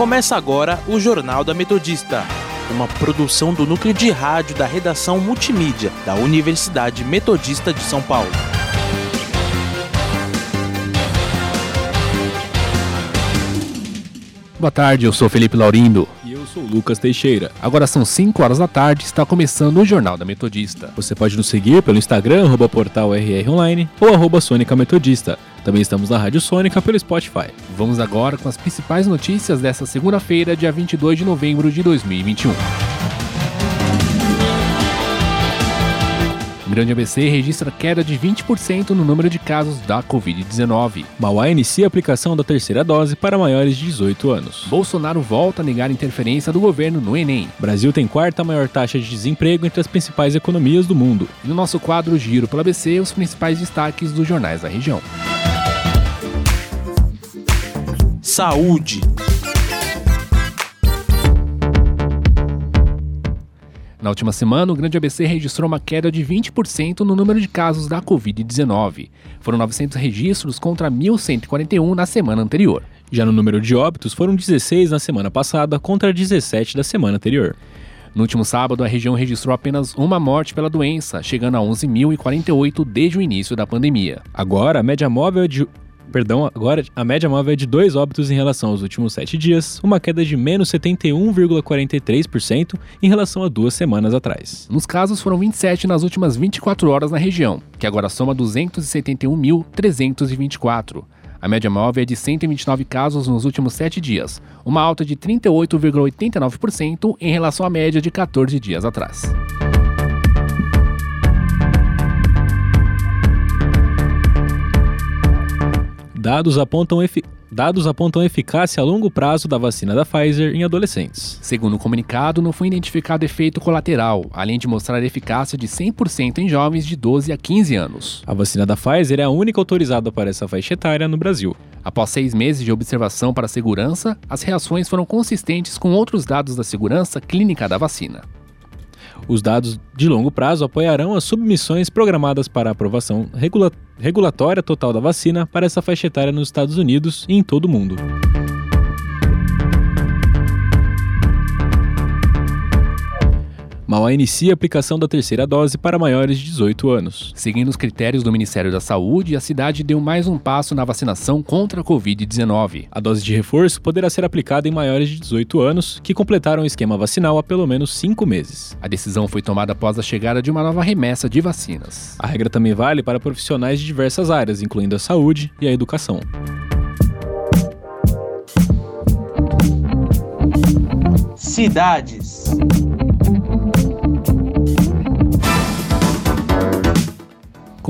Começa agora o Jornal da Metodista, uma produção do núcleo de rádio da redação multimídia da Universidade Metodista de São Paulo. Boa tarde, eu sou Felipe Laurindo. E eu sou Lucas Teixeira. Agora são 5 horas da tarde e está começando o Jornal da Metodista. Você pode nos seguir pelo Instagram, arroba portal RR Online ou arroba Sônica Metodista. Também estamos na Rádio Sônica pelo Spotify. Vamos agora com as principais notícias dessa segunda-feira, dia 22 de novembro de 2021. O Grande ABC registra queda de 20% no número de casos da Covid-19. Mauá inicia a aplicação da terceira dose para maiores de 18 anos. Bolsonaro volta a negar interferência do governo no Enem. Brasil tem quarta maior taxa de desemprego entre as principais economias do mundo. E no nosso quadro Giro pelo ABC, os principais destaques dos jornais da região. Saúde. Na última semana, o Grande ABC registrou uma queda de 20% no número de casos da Covid-19. Foram 900 registros contra 1.141 na semana anterior. Já no número de óbitos, foram 16 na semana passada contra 17 da semana anterior. No último sábado, a região registrou apenas uma morte pela doença, chegando a 11.048 desde o início da pandemia. Agora, a média móvel é de Perdão, agora a média móvel é de dois óbitos em relação aos últimos sete dias, uma queda de menos 71,43% em relação a duas semanas atrás. Nos casos, foram 27 nas últimas 24 horas na região, que agora soma 271.324. A média móvel é de 129 casos nos últimos 7 dias, uma alta de 38,89% em relação à média de 14 dias atrás. Dados apontam, efi dados apontam eficácia a longo prazo da vacina da Pfizer em adolescentes. Segundo o comunicado, não foi identificado efeito colateral, além de mostrar eficácia de 100% em jovens de 12 a 15 anos. A vacina da Pfizer é a única autorizada para essa faixa etária no Brasil. Após seis meses de observação para segurança, as reações foram consistentes com outros dados da segurança clínica da vacina. Os dados de longo prazo apoiarão as submissões programadas para aprovação regula regulatória total da vacina para essa faixa etária nos Estados Unidos e em todo o mundo. Mauá inicia a aplicação da terceira dose para maiores de 18 anos. Seguindo os critérios do Ministério da Saúde, a cidade deu mais um passo na vacinação contra a Covid-19. A dose de reforço poderá ser aplicada em maiores de 18 anos que completaram o esquema vacinal há pelo menos cinco meses. A decisão foi tomada após a chegada de uma nova remessa de vacinas. A regra também vale para profissionais de diversas áreas, incluindo a saúde e a educação. Cidades.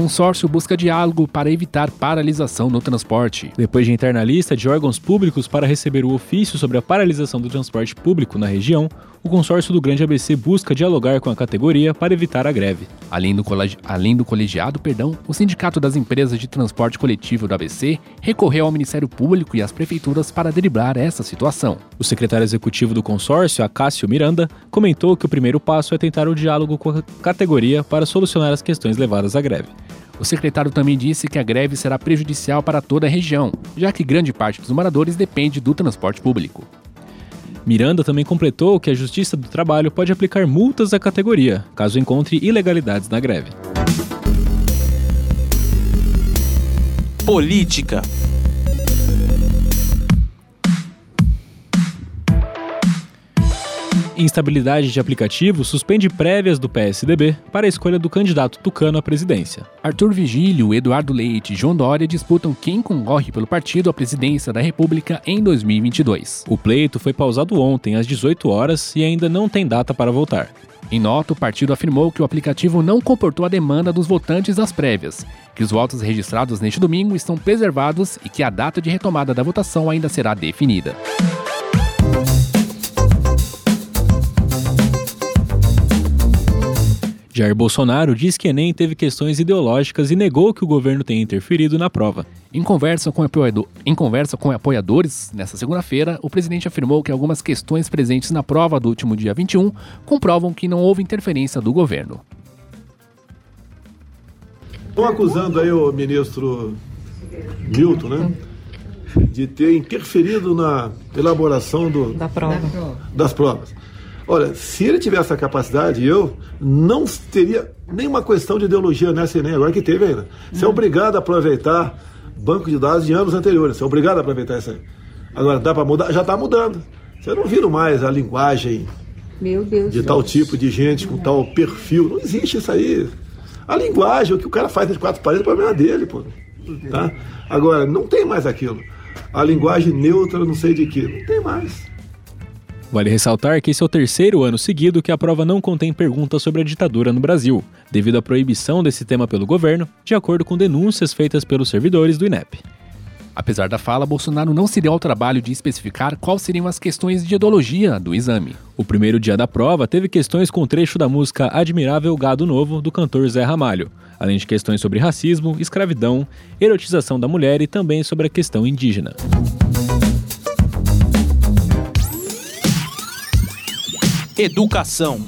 Consórcio busca diálogo para evitar paralisação no transporte. Depois de entrar na lista de órgãos públicos para receber o ofício sobre a paralisação do transporte público na região, o consórcio do Grande ABC busca dialogar com a categoria para evitar a greve. Além do, colegi além do colegiado, perdão, o Sindicato das Empresas de Transporte Coletivo do ABC recorreu ao Ministério Público e às prefeituras para driblar essa situação. O secretário executivo do consórcio, Acácio Miranda, comentou que o primeiro passo é tentar o diálogo com a categoria para solucionar as questões levadas à greve. O secretário também disse que a greve será prejudicial para toda a região, já que grande parte dos moradores depende do transporte público. Miranda também completou que a Justiça do Trabalho pode aplicar multas à categoria, caso encontre ilegalidades na greve. Política. Instabilidade de aplicativo suspende prévias do PSDB para a escolha do candidato tucano à presidência. Arthur Vigílio, Eduardo Leite e João Dória disputam quem concorre pelo partido à presidência da República em 2022. O pleito foi pausado ontem às 18 horas e ainda não tem data para voltar. Em nota, o partido afirmou que o aplicativo não comportou a demanda dos votantes das prévias, que os votos registrados neste domingo estão preservados e que a data de retomada da votação ainda será definida. Jair Bolsonaro diz que Enem teve questões ideológicas e negou que o governo tenha interferido na prova. Em conversa com, apoiador, em conversa com apoiadores, nesta segunda-feira, o presidente afirmou que algumas questões presentes na prova do último dia 21 comprovam que não houve interferência do governo. Estão acusando aí o ministro Milton, né? de ter interferido na elaboração do, da prova. das provas. Olha, se ele tivesse essa capacidade, eu não teria nenhuma questão de ideologia nessa e nem agora que teve ainda. Você é uhum. obrigado a aproveitar banco de dados de anos anteriores. Você é obrigado a aproveitar isso aí. Agora, dá para mudar? Já está mudando. Você não viram mais a linguagem Meu Deus de Deus. tal tipo de gente com tal perfil. Não existe isso aí. A linguagem, o que o cara faz nas quatro paredes, o problema é dele, pô. Tá? Agora, não tem mais aquilo. A linguagem neutra, não sei de que. Não tem mais. Vale ressaltar que esse é o terceiro ano seguido que a prova não contém perguntas sobre a ditadura no Brasil, devido à proibição desse tema pelo governo, de acordo com denúncias feitas pelos servidores do INEP. Apesar da fala, Bolsonaro não se deu ao trabalho de especificar quais seriam as questões de ideologia do exame. O primeiro dia da prova teve questões com trecho da música Admirável Gado Novo do cantor Zé Ramalho, além de questões sobre racismo, escravidão, erotização da mulher e também sobre a questão indígena. Educação.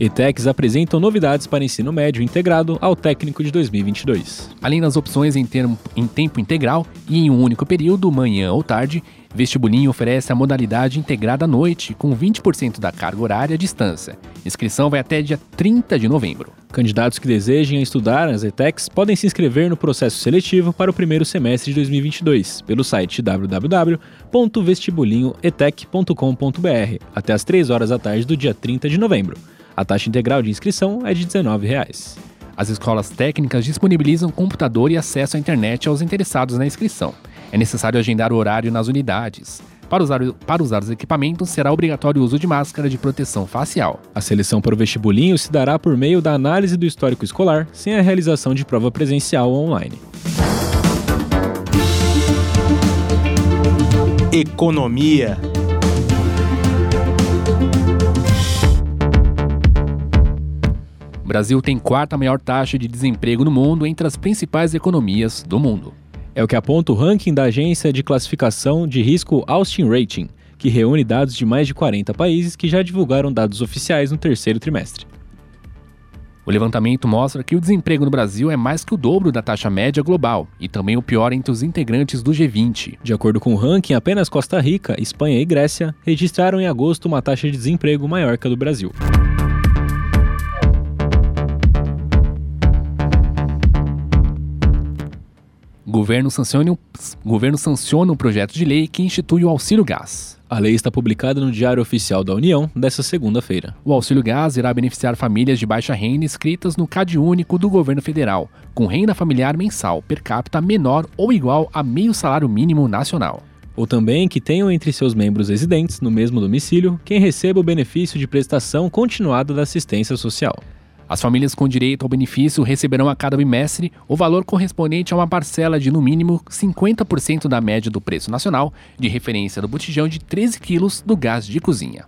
ETECs apresentam novidades para ensino médio integrado ao técnico de 2022. Além das opções em, termo, em tempo integral e em um único período, manhã ou tarde, Vestibulinho oferece a modalidade integrada à noite, com 20% da carga horária à distância. Inscrição vai até dia 30 de novembro. Candidatos que desejem estudar nas ETECs podem se inscrever no processo seletivo para o primeiro semestre de 2022 pelo site www.vestibulinhoetec.com.br até às 3 horas da tarde do dia 30 de novembro. A taxa integral de inscrição é de 19 reais. As escolas técnicas disponibilizam computador e acesso à internet aos interessados na inscrição. É necessário agendar o horário nas unidades. Para usar, para usar os equipamentos, será obrigatório o uso de máscara de proteção facial. A seleção para o vestibulinho se dará por meio da análise do histórico escolar, sem a realização de prova presencial ou online. Economia. O Brasil tem quarta maior taxa de desemprego no mundo entre as principais economias do mundo. É o que aponta o ranking da agência de classificação de risco Austin Rating, que reúne dados de mais de 40 países que já divulgaram dados oficiais no terceiro trimestre. O levantamento mostra que o desemprego no Brasil é mais que o dobro da taxa média global e também o pior entre os integrantes do G20. De acordo com o ranking, apenas Costa Rica, Espanha e Grécia registraram em agosto uma taxa de desemprego maior que a do Brasil. Governo sanciona, o, governo sanciona um projeto de lei que institui o auxílio gás. A lei está publicada no Diário Oficial da União desta segunda-feira. O auxílio gás irá beneficiar famílias de baixa renda inscritas no CAD único do governo federal, com renda familiar mensal per capita menor ou igual a meio salário mínimo nacional. Ou também que tenham entre seus membros residentes no mesmo domicílio quem receba o benefício de prestação continuada da assistência social. As famílias com direito ao benefício receberão a cada bimestre o valor correspondente a uma parcela de no mínimo 50% da média do preço nacional de referência do botijão de 13 quilos do gás de cozinha.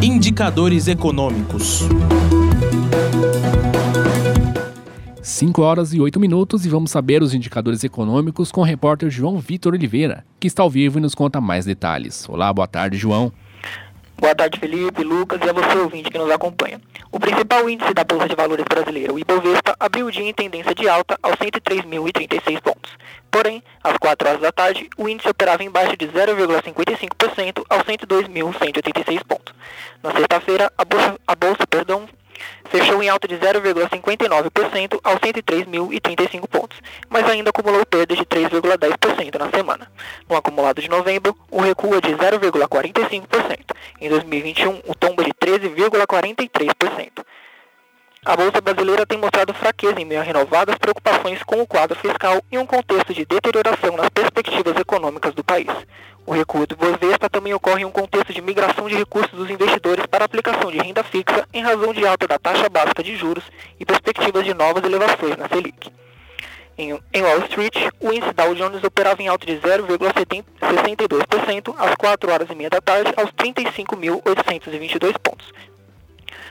Indicadores econômicos. 5 horas e 8 minutos e vamos saber os indicadores econômicos com o repórter João Vitor Oliveira, que está ao vivo e nos conta mais detalhes. Olá, boa tarde, João. Boa tarde, Felipe, Lucas e a você, ouvinte, que nos acompanha. O principal índice da Bolsa de Valores brasileira, o Ibovespa, abriu o dia em tendência de alta aos 103.036 pontos. Porém, às 4 horas da tarde, o índice operava em baixa de 0,55% aos 102.186 pontos. Na sexta-feira, a bolsa, a bolsa perdão, fechou em alta de 0,59% aos 103.035 pontos, mas ainda acumulou perda de 3,10% na semana. No acumulado de novembro, o recuo é de 0,45%. Em 2021, o tombo é de 13,43%. A Bolsa Brasileira tem mostrado fraqueza em meio a renovadas preocupações com o quadro fiscal e um contexto de deterioração nas perspectivas econômicas do país. O recuo do Bovespa também ocorre em um contexto de migração de recursos dos investidores para aplicação de renda fixa em razão de alta da taxa básica de juros e perspectivas de novas elevações na Selic. Em, Wall Street, o índice Dow Jones operava em alta de 0,62% às 4 horas e meia da tarde aos 35.822 pontos.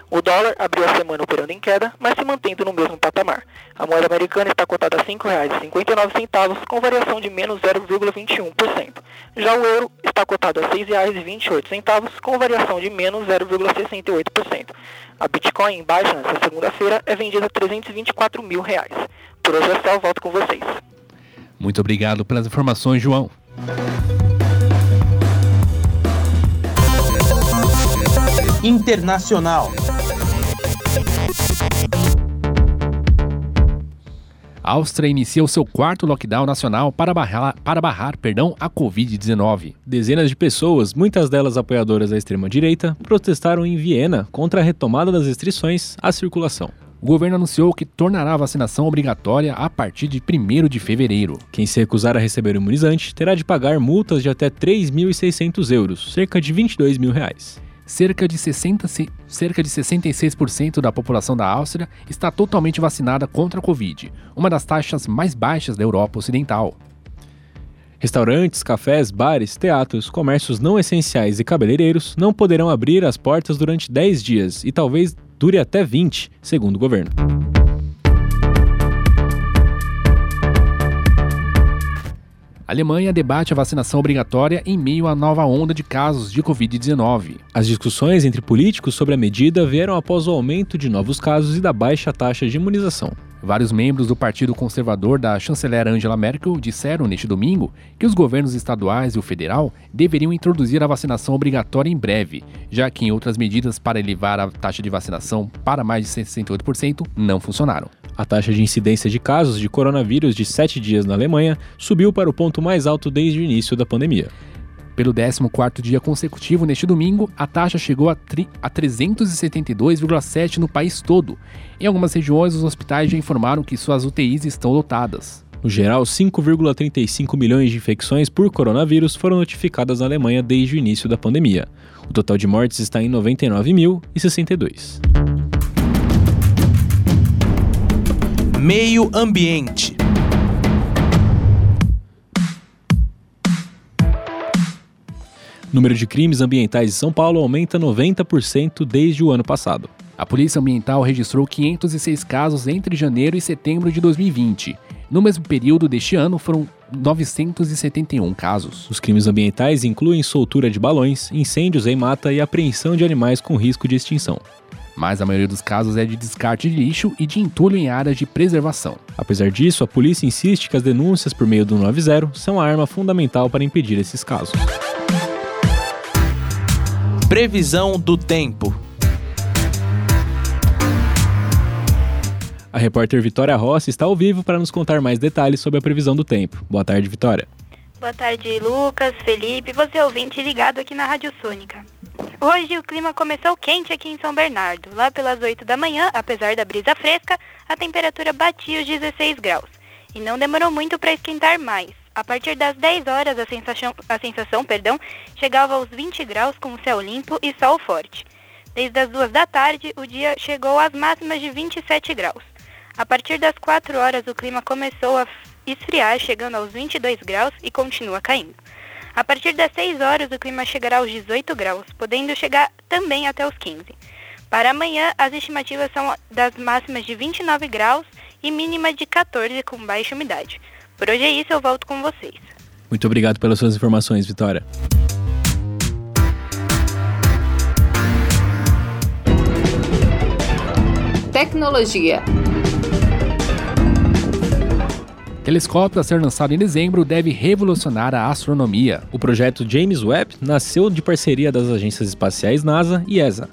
O dólar abriu a semana operando em queda, mas se mantendo no mesmo patamar. A moeda americana está cotada a R$ 5,59, com variação de menos 0,21%. Já o euro está cotado a R$ 6,28, com variação de menos 0,68%. A Bitcoin em baixa nesta segunda-feira é vendida a 324 mil reais. Por hoje é só, volto com vocês. Muito obrigado pelas informações, João. Internacional. A Áustria inicia o seu quarto lockdown nacional para barrar, para barrar perdão, a Covid-19. Dezenas de pessoas, muitas delas apoiadoras da extrema-direita, protestaram em Viena contra a retomada das restrições à circulação. O governo anunciou que tornará a vacinação obrigatória a partir de 1 de fevereiro. Quem se recusar a receber o imunizante terá de pagar multas de até 3.600 euros, cerca de 22 mil reais cerca de, 60, cerca de 66% da população da Áustria está totalmente vacinada contra a Covid, uma das taxas mais baixas da Europa Ocidental. Restaurantes, cafés, bares, teatros, comércios não essenciais e cabeleireiros não poderão abrir as portas durante 10 dias e talvez dure até 20, segundo o governo. A Alemanha debate a vacinação obrigatória em meio à nova onda de casos de Covid-19. As discussões entre políticos sobre a medida vieram após o aumento de novos casos e da baixa taxa de imunização. Vários membros do Partido Conservador da chanceler Angela Merkel disseram neste domingo que os governos estaduais e o federal deveriam introduzir a vacinação obrigatória em breve, já que outras medidas para elevar a taxa de vacinação para mais de 68% não funcionaram. A taxa de incidência de casos de coronavírus de 7 dias na Alemanha subiu para o ponto mais alto desde o início da pandemia. Pelo 14º dia consecutivo neste domingo, a taxa chegou a, a 372,7 no país todo. Em algumas regiões, os hospitais já informaram que suas UTIs estão lotadas. No geral, 5,35 milhões de infecções por coronavírus foram notificadas na Alemanha desde o início da pandemia. O total de mortes está em 99.062. Meio Ambiente. O número de crimes ambientais em São Paulo aumenta 90% desde o ano passado. A Polícia Ambiental registrou 506 casos entre janeiro e setembro de 2020. No mesmo período deste ano, foram 971 casos. Os crimes ambientais incluem soltura de balões, incêndios em mata e apreensão de animais com risco de extinção mas a maioria dos casos é de descarte de lixo e de entulho em áreas de preservação. Apesar disso, a polícia insiste que as denúncias por meio do 90 são a arma fundamental para impedir esses casos. Previsão do tempo. A repórter Vitória Rossi está ao vivo para nos contar mais detalhes sobre a previsão do tempo. Boa tarde, Vitória. Boa tarde, Lucas, Felipe, você ouvinte ligado aqui na Rádio Sônica. Hoje o clima começou quente aqui em São Bernardo. Lá pelas 8 da manhã, apesar da brisa fresca, a temperatura batia os 16 graus. E não demorou muito para esquentar mais. A partir das 10 horas, a sensação, a sensação perdão, chegava aos 20 graus com céu limpo e sol forte. Desde as 2 da tarde, o dia chegou às máximas de 27 graus. A partir das 4 horas, o clima começou a esfriar, chegando aos 22 graus e continua caindo. A partir das 6 horas, o clima chegará aos 18 graus, podendo chegar também até os 15. Para amanhã, as estimativas são das máximas de 29 graus e mínima de 14 com baixa umidade. Por hoje é isso, eu volto com vocês. Muito obrigado pelas suas informações, Vitória. Tecnologia. Telescópio a ser lançado em dezembro deve revolucionar a astronomia. O projeto James Webb nasceu de parceria das agências espaciais NASA e ESA.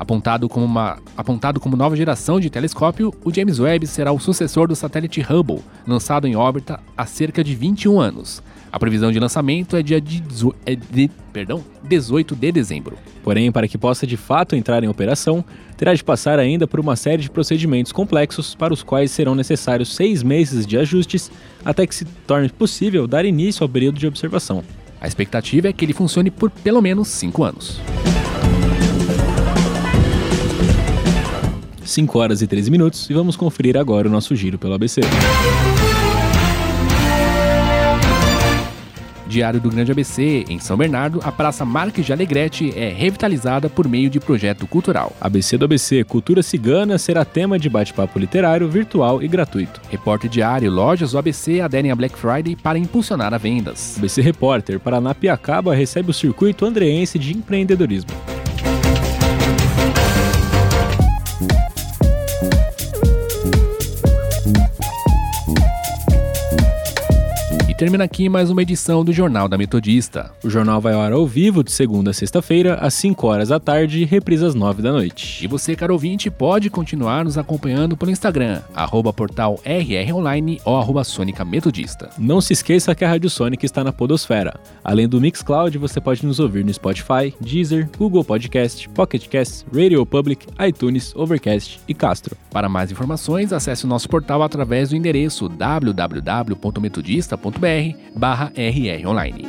Apontado como, uma, apontado como nova geração de telescópio, o James Webb será o sucessor do satélite Hubble, lançado em órbita há cerca de 21 anos. A previsão de lançamento é dia de, é de, perdão, 18 de dezembro. Porém, para que possa de fato entrar em operação, terá de passar ainda por uma série de procedimentos complexos para os quais serão necessários seis meses de ajustes até que se torne possível dar início ao período de observação. A expectativa é que ele funcione por pelo menos cinco anos. 5 horas e 13 minutos e vamos conferir agora o nosso giro pelo ABC. Diário do Grande ABC, em São Bernardo, a Praça Marques de Alegrete é revitalizada por meio de projeto cultural. ABC do ABC, Cultura Cigana será tema de bate-papo literário, virtual e gratuito. Repórter Diário, lojas do ABC aderem a Black Friday para impulsionar as vendas. ABC Repórter, Paranapiacaba recebe o circuito andreense de empreendedorismo. Termina aqui mais uma edição do Jornal da Metodista. O jornal vai ao ar ao vivo de segunda a sexta-feira, às 5 horas da tarde e reprisa às 9 da noite. E você, caro ouvinte, pode continuar nos acompanhando pelo Instagram, arroba portal RROnline ou arroba Sônica Metodista. Não se esqueça que a Rádio Sônica está na Podosfera. Além do Mixcloud, você pode nos ouvir no Spotify, Deezer, Google Podcast, Pocket Cast, Radio Public, iTunes, Overcast e Castro. Para mais informações, acesse o nosso portal através do endereço www.metodista.br barra RR Online.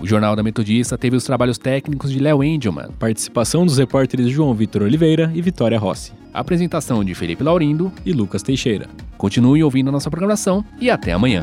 O Jornal da Metodista teve os trabalhos técnicos de Léo Engelman, participação dos repórteres João Vitor Oliveira e Vitória Rossi, apresentação de Felipe Laurindo e Lucas Teixeira. Continue ouvindo a nossa programação e até amanhã.